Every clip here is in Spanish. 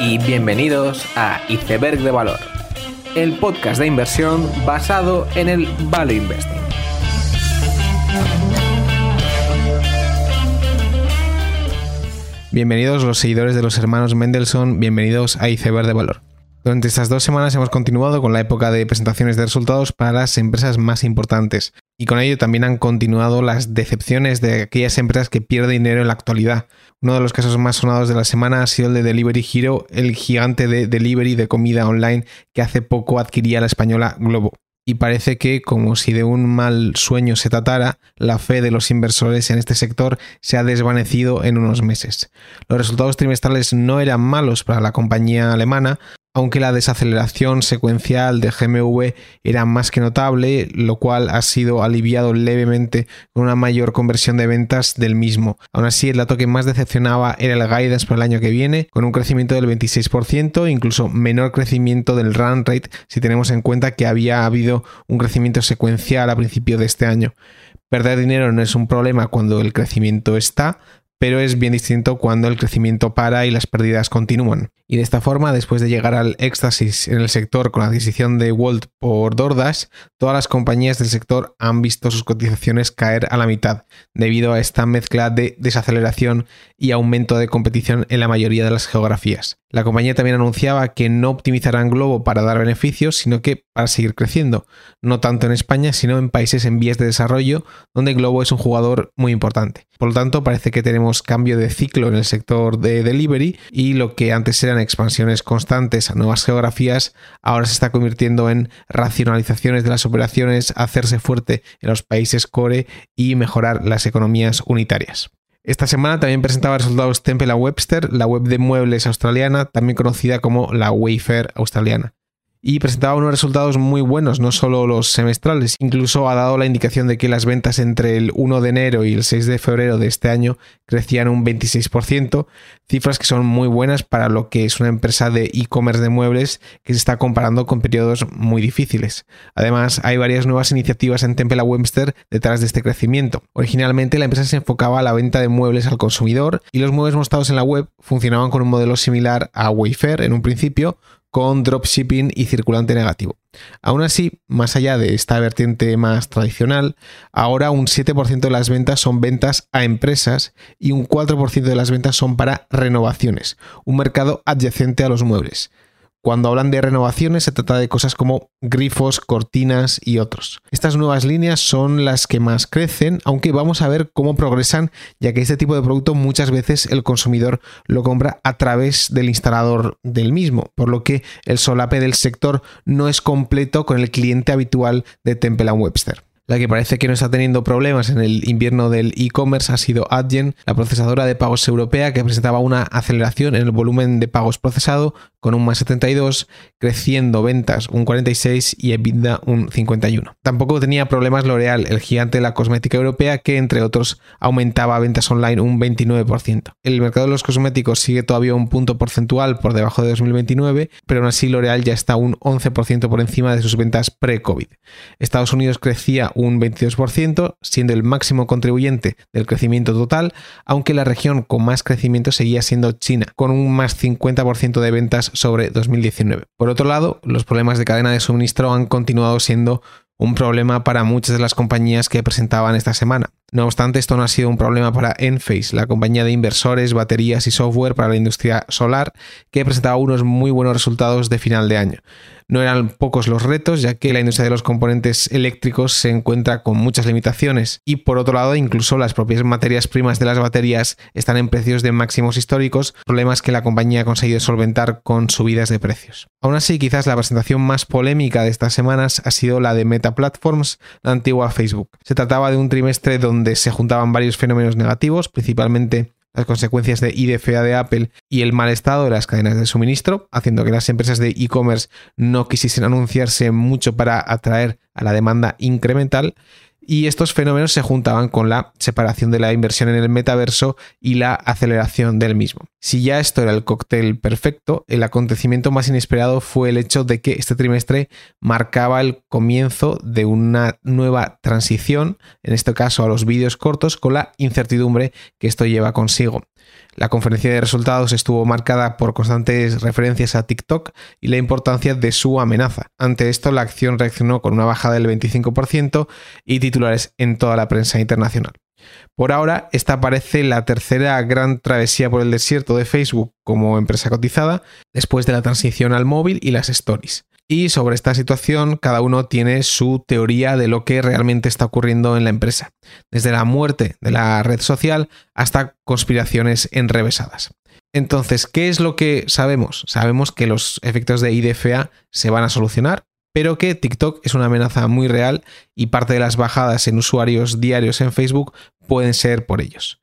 y bienvenidos a Iceberg de Valor, el podcast de inversión basado en el Value Investing. Bienvenidos los seguidores de los hermanos Mendelssohn, bienvenidos a Iceberg de Valor. Durante estas dos semanas hemos continuado con la época de presentaciones de resultados para las empresas más importantes y con ello también han continuado las decepciones de aquellas empresas que pierden dinero en la actualidad. Uno de los casos más sonados de la semana ha sido el de Delivery Hero, el gigante de delivery de comida online que hace poco adquiría la española Globo y parece que, como si de un mal sueño se tratara, la fe de los inversores en este sector se ha desvanecido en unos meses. Los resultados trimestrales no eran malos para la compañía alemana, aunque la desaceleración secuencial de GMV era más que notable, lo cual ha sido aliviado levemente con una mayor conversión de ventas del mismo. Aún así, el dato que más decepcionaba era el guidance para el año que viene, con un crecimiento del 26%, incluso menor crecimiento del run rate si tenemos en cuenta que había habido un crecimiento secuencial a principio de este año. Perder dinero no es un problema cuando el crecimiento está, pero es bien distinto cuando el crecimiento para y las pérdidas continúan. Y de esta forma, después de llegar al éxtasis en el sector con la adquisición de Walt por DoorDash, todas las compañías del sector han visto sus cotizaciones caer a la mitad, debido a esta mezcla de desaceleración y aumento de competición en la mayoría de las geografías. La compañía también anunciaba que no optimizarán Globo para dar beneficios, sino que para seguir creciendo, no tanto en España, sino en países en vías de desarrollo, donde Globo es un jugador muy importante. Por lo tanto, parece que tenemos cambio de ciclo en el sector de delivery y lo que antes eran expansiones constantes a nuevas geografías, ahora se está convirtiendo en racionalizaciones de las operaciones, hacerse fuerte en los países core y mejorar las economías unitarias. Esta semana también presentaba resultados Temple Webster, la web de muebles australiana, también conocida como la Wayfair australiana y presentaba unos resultados muy buenos, no solo los semestrales, incluso ha dado la indicación de que las ventas entre el 1 de enero y el 6 de febrero de este año crecían un 26%, cifras que son muy buenas para lo que es una empresa de e-commerce de muebles que se está comparando con periodos muy difíciles. Además, hay varias nuevas iniciativas en Temple Webster detrás de este crecimiento. Originalmente la empresa se enfocaba a la venta de muebles al consumidor y los muebles mostrados en la web funcionaban con un modelo similar a Wayfair en un principio, con dropshipping y circulante negativo. Aún así, más allá de esta vertiente más tradicional, ahora un 7% de las ventas son ventas a empresas y un 4% de las ventas son para renovaciones, un mercado adyacente a los muebles. Cuando hablan de renovaciones se trata de cosas como grifos, cortinas y otros. Estas nuevas líneas son las que más crecen, aunque vamos a ver cómo progresan, ya que este tipo de producto muchas veces el consumidor lo compra a través del instalador del mismo, por lo que el solape del sector no es completo con el cliente habitual de Temple Webster. La que parece que no está teniendo problemas en el invierno del e-commerce ha sido Adyen, la procesadora de pagos europea que presentaba una aceleración en el volumen de pagos procesado con un más 72, creciendo ventas un 46 y EBITDA un 51. Tampoco tenía problemas L'Oreal, el gigante de la cosmética europea, que entre otros aumentaba ventas online un 29%. El mercado de los cosméticos sigue todavía un punto porcentual por debajo de 2029, pero aún así L'Oreal ya está un 11% por encima de sus ventas pre-COVID. Estados Unidos crecía un 22%, siendo el máximo contribuyente del crecimiento total, aunque la región con más crecimiento seguía siendo China, con un más 50% de ventas sobre 2019. Por otro lado, los problemas de cadena de suministro han continuado siendo un problema para muchas de las compañías que presentaban esta semana. No obstante, esto no ha sido un problema para Enphase, la compañía de inversores, baterías y software para la industria solar, que presentaba unos muy buenos resultados de final de año. No eran pocos los retos, ya que la industria de los componentes eléctricos se encuentra con muchas limitaciones y por otro lado incluso las propias materias primas de las baterías están en precios de máximos históricos, problemas que la compañía ha conseguido solventar con subidas de precios. Aún así, quizás la presentación más polémica de estas semanas ha sido la de Meta Platforms, la antigua Facebook. Se trataba de un trimestre donde se juntaban varios fenómenos negativos, principalmente las consecuencias de IDFA de Apple y el mal estado de las cadenas de suministro, haciendo que las empresas de e-commerce no quisiesen anunciarse mucho para atraer a la demanda incremental y estos fenómenos se juntaban con la separación de la inversión en el metaverso y la aceleración del mismo. Si ya esto era el cóctel perfecto, el acontecimiento más inesperado fue el hecho de que este trimestre marcaba el comienzo de una nueva transición, en este caso a los vídeos cortos, con la incertidumbre que esto lleva consigo. La conferencia de resultados estuvo marcada por constantes referencias a TikTok y la importancia de su amenaza. Ante esto, la acción reaccionó con una bajada del 25% y titulares en toda la prensa internacional. Por ahora, esta parece la tercera gran travesía por el desierto de Facebook como empresa cotizada, después de la transición al móvil y las stories. Y sobre esta situación, cada uno tiene su teoría de lo que realmente está ocurriendo en la empresa, desde la muerte de la red social hasta conspiraciones enrevesadas. Entonces, ¿qué es lo que sabemos? Sabemos que los efectos de IDFA se van a solucionar, pero que TikTok es una amenaza muy real y parte de las bajadas en usuarios diarios en Facebook pueden ser por ellos.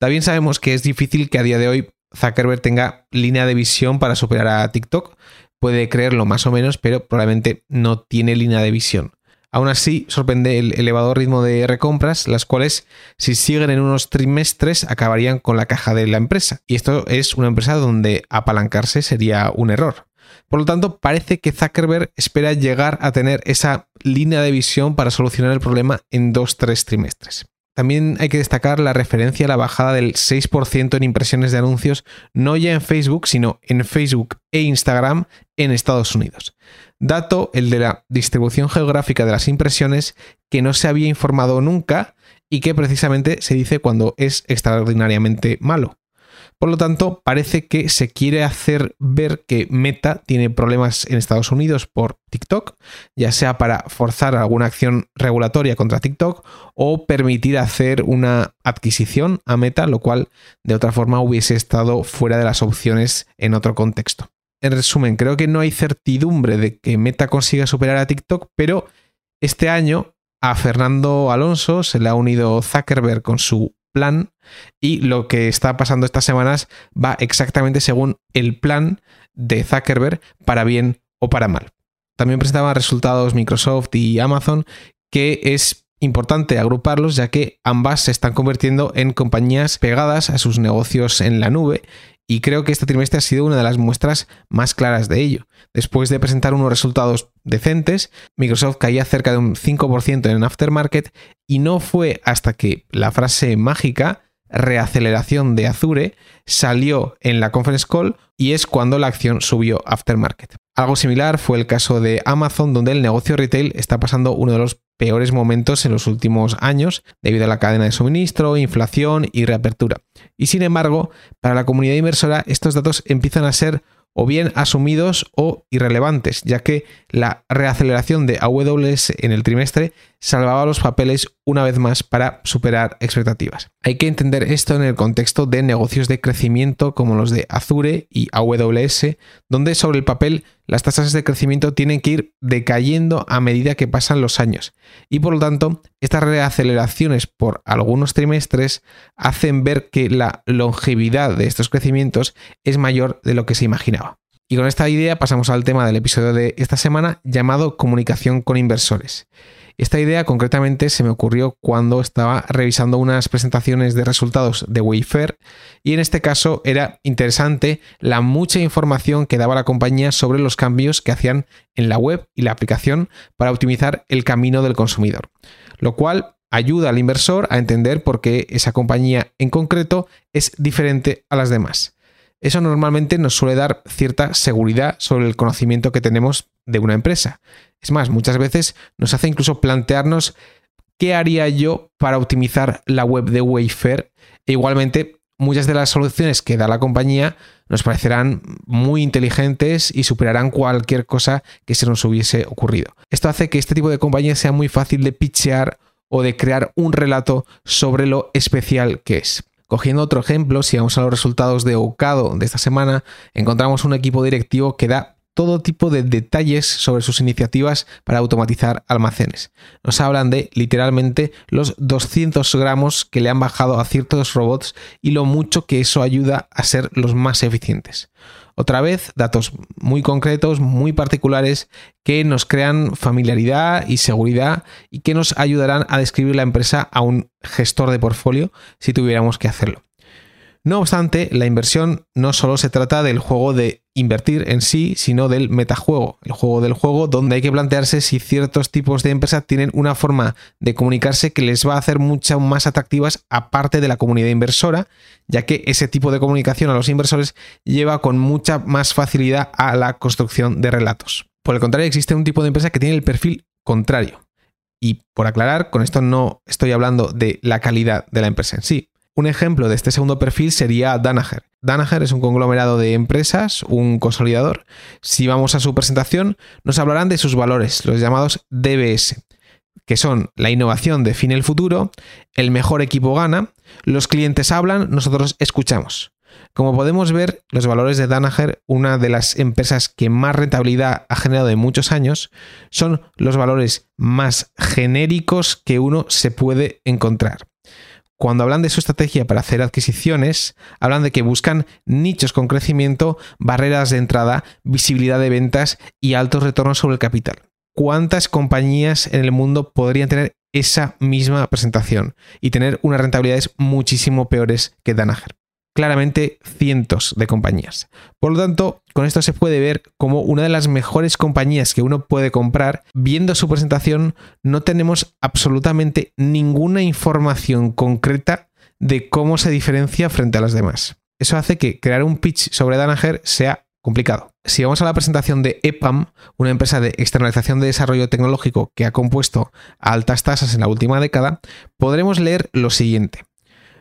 También sabemos que es difícil que a día de hoy Zuckerberg tenga línea de visión para superar a TikTok, puede creerlo más o menos, pero probablemente no tiene línea de visión. Aún así, sorprende el elevado ritmo de recompras, las cuales, si siguen en unos trimestres, acabarían con la caja de la empresa. Y esto es una empresa donde apalancarse sería un error. Por lo tanto, parece que Zuckerberg espera llegar a tener esa línea de visión para solucionar el problema en dos tres trimestres. También hay que destacar la referencia a la bajada del 6% en impresiones de anuncios, no ya en Facebook, sino en Facebook e Instagram en Estados Unidos. Dato el de la distribución geográfica de las impresiones que no se había informado nunca y que precisamente se dice cuando es extraordinariamente malo. Por lo tanto, parece que se quiere hacer ver que Meta tiene problemas en Estados Unidos por TikTok, ya sea para forzar alguna acción regulatoria contra TikTok o permitir hacer una adquisición a Meta, lo cual de otra forma hubiese estado fuera de las opciones en otro contexto. En resumen, creo que no hay certidumbre de que Meta consiga superar a TikTok, pero este año a Fernando Alonso se le ha unido Zuckerberg con su plan y lo que está pasando estas semanas va exactamente según el plan de Zuckerberg para bien o para mal. También presentaban resultados Microsoft y Amazon que es importante agruparlos ya que ambas se están convirtiendo en compañías pegadas a sus negocios en la nube y creo que este trimestre ha sido una de las muestras más claras de ello. Después de presentar unos resultados decentes, Microsoft caía cerca de un 5% en aftermarket y no fue hasta que la frase mágica reaceleración de Azure salió en la conference call y es cuando la acción subió aftermarket. Algo similar fue el caso de Amazon, donde el negocio retail está pasando uno de los peores momentos en los últimos años debido a la cadena de suministro, inflación y reapertura. Y sin embargo, para la comunidad inversora estos datos empiezan a ser o bien asumidos o irrelevantes, ya que la reaceleración de AWS en el trimestre salvaba los papeles una vez más para superar expectativas. Hay que entender esto en el contexto de negocios de crecimiento como los de Azure y AWS, donde sobre el papel las tasas de crecimiento tienen que ir decayendo a medida que pasan los años. Y por lo tanto, estas reaceleraciones por algunos trimestres hacen ver que la longevidad de estos crecimientos es mayor de lo que se imaginaba. Y con esta idea pasamos al tema del episodio de esta semana llamado comunicación con inversores. Esta idea concretamente se me ocurrió cuando estaba revisando unas presentaciones de resultados de Wayfair y en este caso era interesante la mucha información que daba la compañía sobre los cambios que hacían en la web y la aplicación para optimizar el camino del consumidor, lo cual ayuda al inversor a entender por qué esa compañía en concreto es diferente a las demás. Eso normalmente nos suele dar cierta seguridad sobre el conocimiento que tenemos de una empresa. Es más, muchas veces nos hace incluso plantearnos qué haría yo para optimizar la web de Wayfair. E igualmente, muchas de las soluciones que da la compañía nos parecerán muy inteligentes y superarán cualquier cosa que se nos hubiese ocurrido. Esto hace que este tipo de compañía sea muy fácil de pitchear o de crear un relato sobre lo especial que es. Cogiendo otro ejemplo, si vamos a los resultados de Ocado de esta semana, encontramos un equipo directivo que da todo tipo de detalles sobre sus iniciativas para automatizar almacenes. Nos hablan de literalmente los 200 gramos que le han bajado a ciertos robots y lo mucho que eso ayuda a ser los más eficientes. Otra vez, datos muy concretos, muy particulares, que nos crean familiaridad y seguridad y que nos ayudarán a describir la empresa a un gestor de portfolio si tuviéramos que hacerlo. No obstante, la inversión no solo se trata del juego de invertir en sí, sino del metajuego, el juego del juego donde hay que plantearse si ciertos tipos de empresas tienen una forma de comunicarse que les va a hacer mucho más atractivas aparte de la comunidad inversora, ya que ese tipo de comunicación a los inversores lleva con mucha más facilidad a la construcción de relatos. Por el contrario, existe un tipo de empresa que tiene el perfil contrario. Y por aclarar, con esto no estoy hablando de la calidad de la empresa en sí, un ejemplo de este segundo perfil sería Danaher. Danaher es un conglomerado de empresas, un consolidador. Si vamos a su presentación, nos hablarán de sus valores, los llamados DBS, que son la innovación define el futuro, el mejor equipo gana, los clientes hablan, nosotros escuchamos. Como podemos ver, los valores de Danaher, una de las empresas que más rentabilidad ha generado en muchos años, son los valores más genéricos que uno se puede encontrar cuando hablan de su estrategia para hacer adquisiciones, hablan de que buscan nichos con crecimiento, barreras de entrada, visibilidad de ventas y altos retornos sobre el capital. ¿Cuántas compañías en el mundo podrían tener esa misma presentación y tener unas rentabilidades muchísimo peores que Danaher? Claramente cientos de compañías. Por lo tanto, con esto se puede ver como una de las mejores compañías que uno puede comprar, viendo su presentación, no tenemos absolutamente ninguna información concreta de cómo se diferencia frente a las demás. Eso hace que crear un pitch sobre Danaher sea complicado. Si vamos a la presentación de EPAM, una empresa de externalización de desarrollo tecnológico que ha compuesto altas tasas en la última década, podremos leer lo siguiente.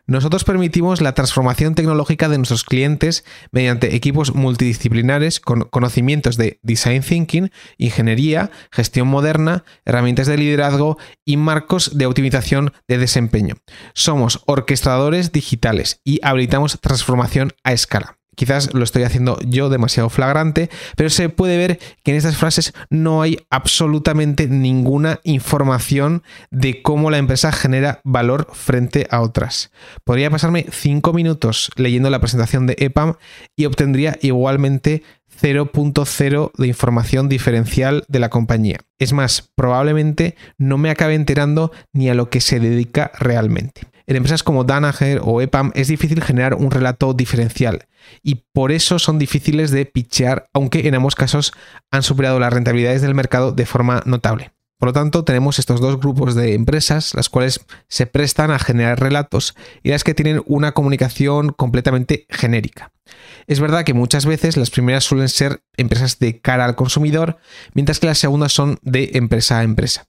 Nosotros permitimos la transformación tecnológica de nuestros clientes mediante equipos multidisciplinares con conocimientos de design thinking, ingeniería, gestión moderna, herramientas de liderazgo y marcos de optimización de desempeño. Somos orquestadores digitales y habilitamos transformación a escala. Quizás lo estoy haciendo yo demasiado flagrante, pero se puede ver que en estas frases no hay absolutamente ninguna información de cómo la empresa genera valor frente a otras. Podría pasarme 5 minutos leyendo la presentación de EPAM y obtendría igualmente 0.0 de información diferencial de la compañía. Es más, probablemente no me acabe enterando ni a lo que se dedica realmente. En empresas como Danaher o EPAM es difícil generar un relato diferencial y por eso son difíciles de pitchear, aunque en ambos casos han superado las rentabilidades del mercado de forma notable. Por lo tanto, tenemos estos dos grupos de empresas, las cuales se prestan a generar relatos y las que tienen una comunicación completamente genérica. Es verdad que muchas veces las primeras suelen ser empresas de cara al consumidor, mientras que las segundas son de empresa a empresa.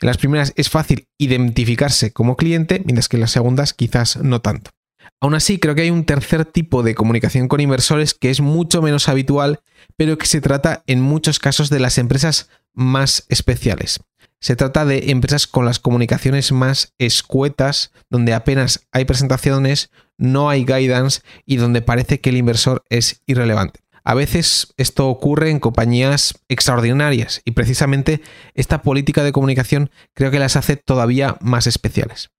En las primeras es fácil identificarse como cliente, mientras que en las segundas quizás no tanto. Aún así, creo que hay un tercer tipo de comunicación con inversores que es mucho menos habitual, pero que se trata en muchos casos de las empresas más especiales. Se trata de empresas con las comunicaciones más escuetas, donde apenas hay presentaciones, no hay guidance y donde parece que el inversor es irrelevante. A veces esto ocurre en compañías extraordinarias y precisamente esta política de comunicación creo que las hace todavía más especiales.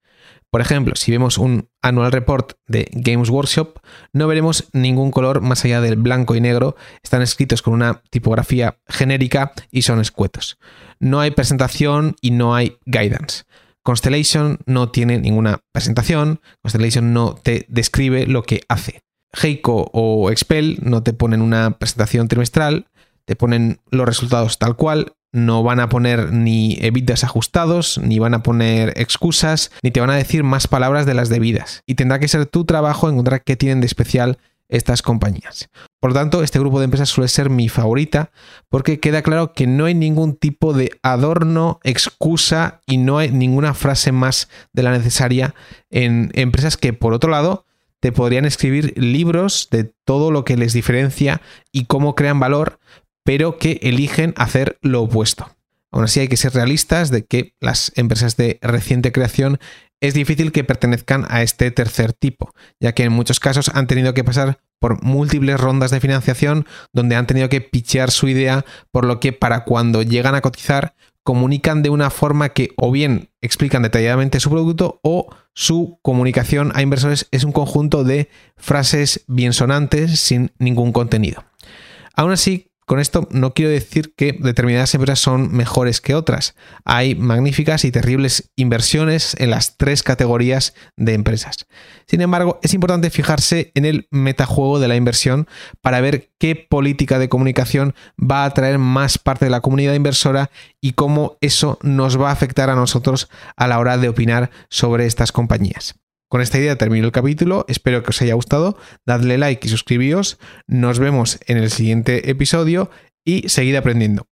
Por ejemplo, si vemos un annual report de Games Workshop, no veremos ningún color más allá del blanco y negro, están escritos con una tipografía genérica y son escuetos. No hay presentación y no hay guidance. Constellation no tiene ninguna presentación, Constellation no te describe lo que hace. Heiko o Expel no te ponen una presentación trimestral, te ponen los resultados tal cual, no van a poner ni evitas ajustados, ni van a poner excusas, ni te van a decir más palabras de las debidas. Y tendrá que ser tu trabajo encontrar qué tienen de especial estas compañías. Por lo tanto, este grupo de empresas suele ser mi favorita porque queda claro que no hay ningún tipo de adorno, excusa y no hay ninguna frase más de la necesaria en empresas que, por otro lado, te podrían escribir libros de todo lo que les diferencia y cómo crean valor, pero que eligen hacer lo opuesto. Aún así hay que ser realistas de que las empresas de reciente creación es difícil que pertenezcan a este tercer tipo, ya que en muchos casos han tenido que pasar por múltiples rondas de financiación donde han tenido que pichear su idea, por lo que para cuando llegan a cotizar comunican de una forma que o bien explican detalladamente su producto o su comunicación a inversores es un conjunto de frases bien sonantes sin ningún contenido. Aún así, Con esto no quiero decir que determinadas empresas son mejores que otras. Hay magníficas y terribles inversiones en las tres categorías de empresas. Sin embargo, es importante fijarse en el metajuego de la inversión para ver qué política de comunicación va a atraer más parte de la comunidad inversora y cómo eso nos va a afectar a nosotros a la hora de opinar sobre estas compañías. Con esta idea termino el capítulo, espero que os haya gustado, dadle like y suscribíos, nos vemos en el siguiente episodio y seguid aprendiendo.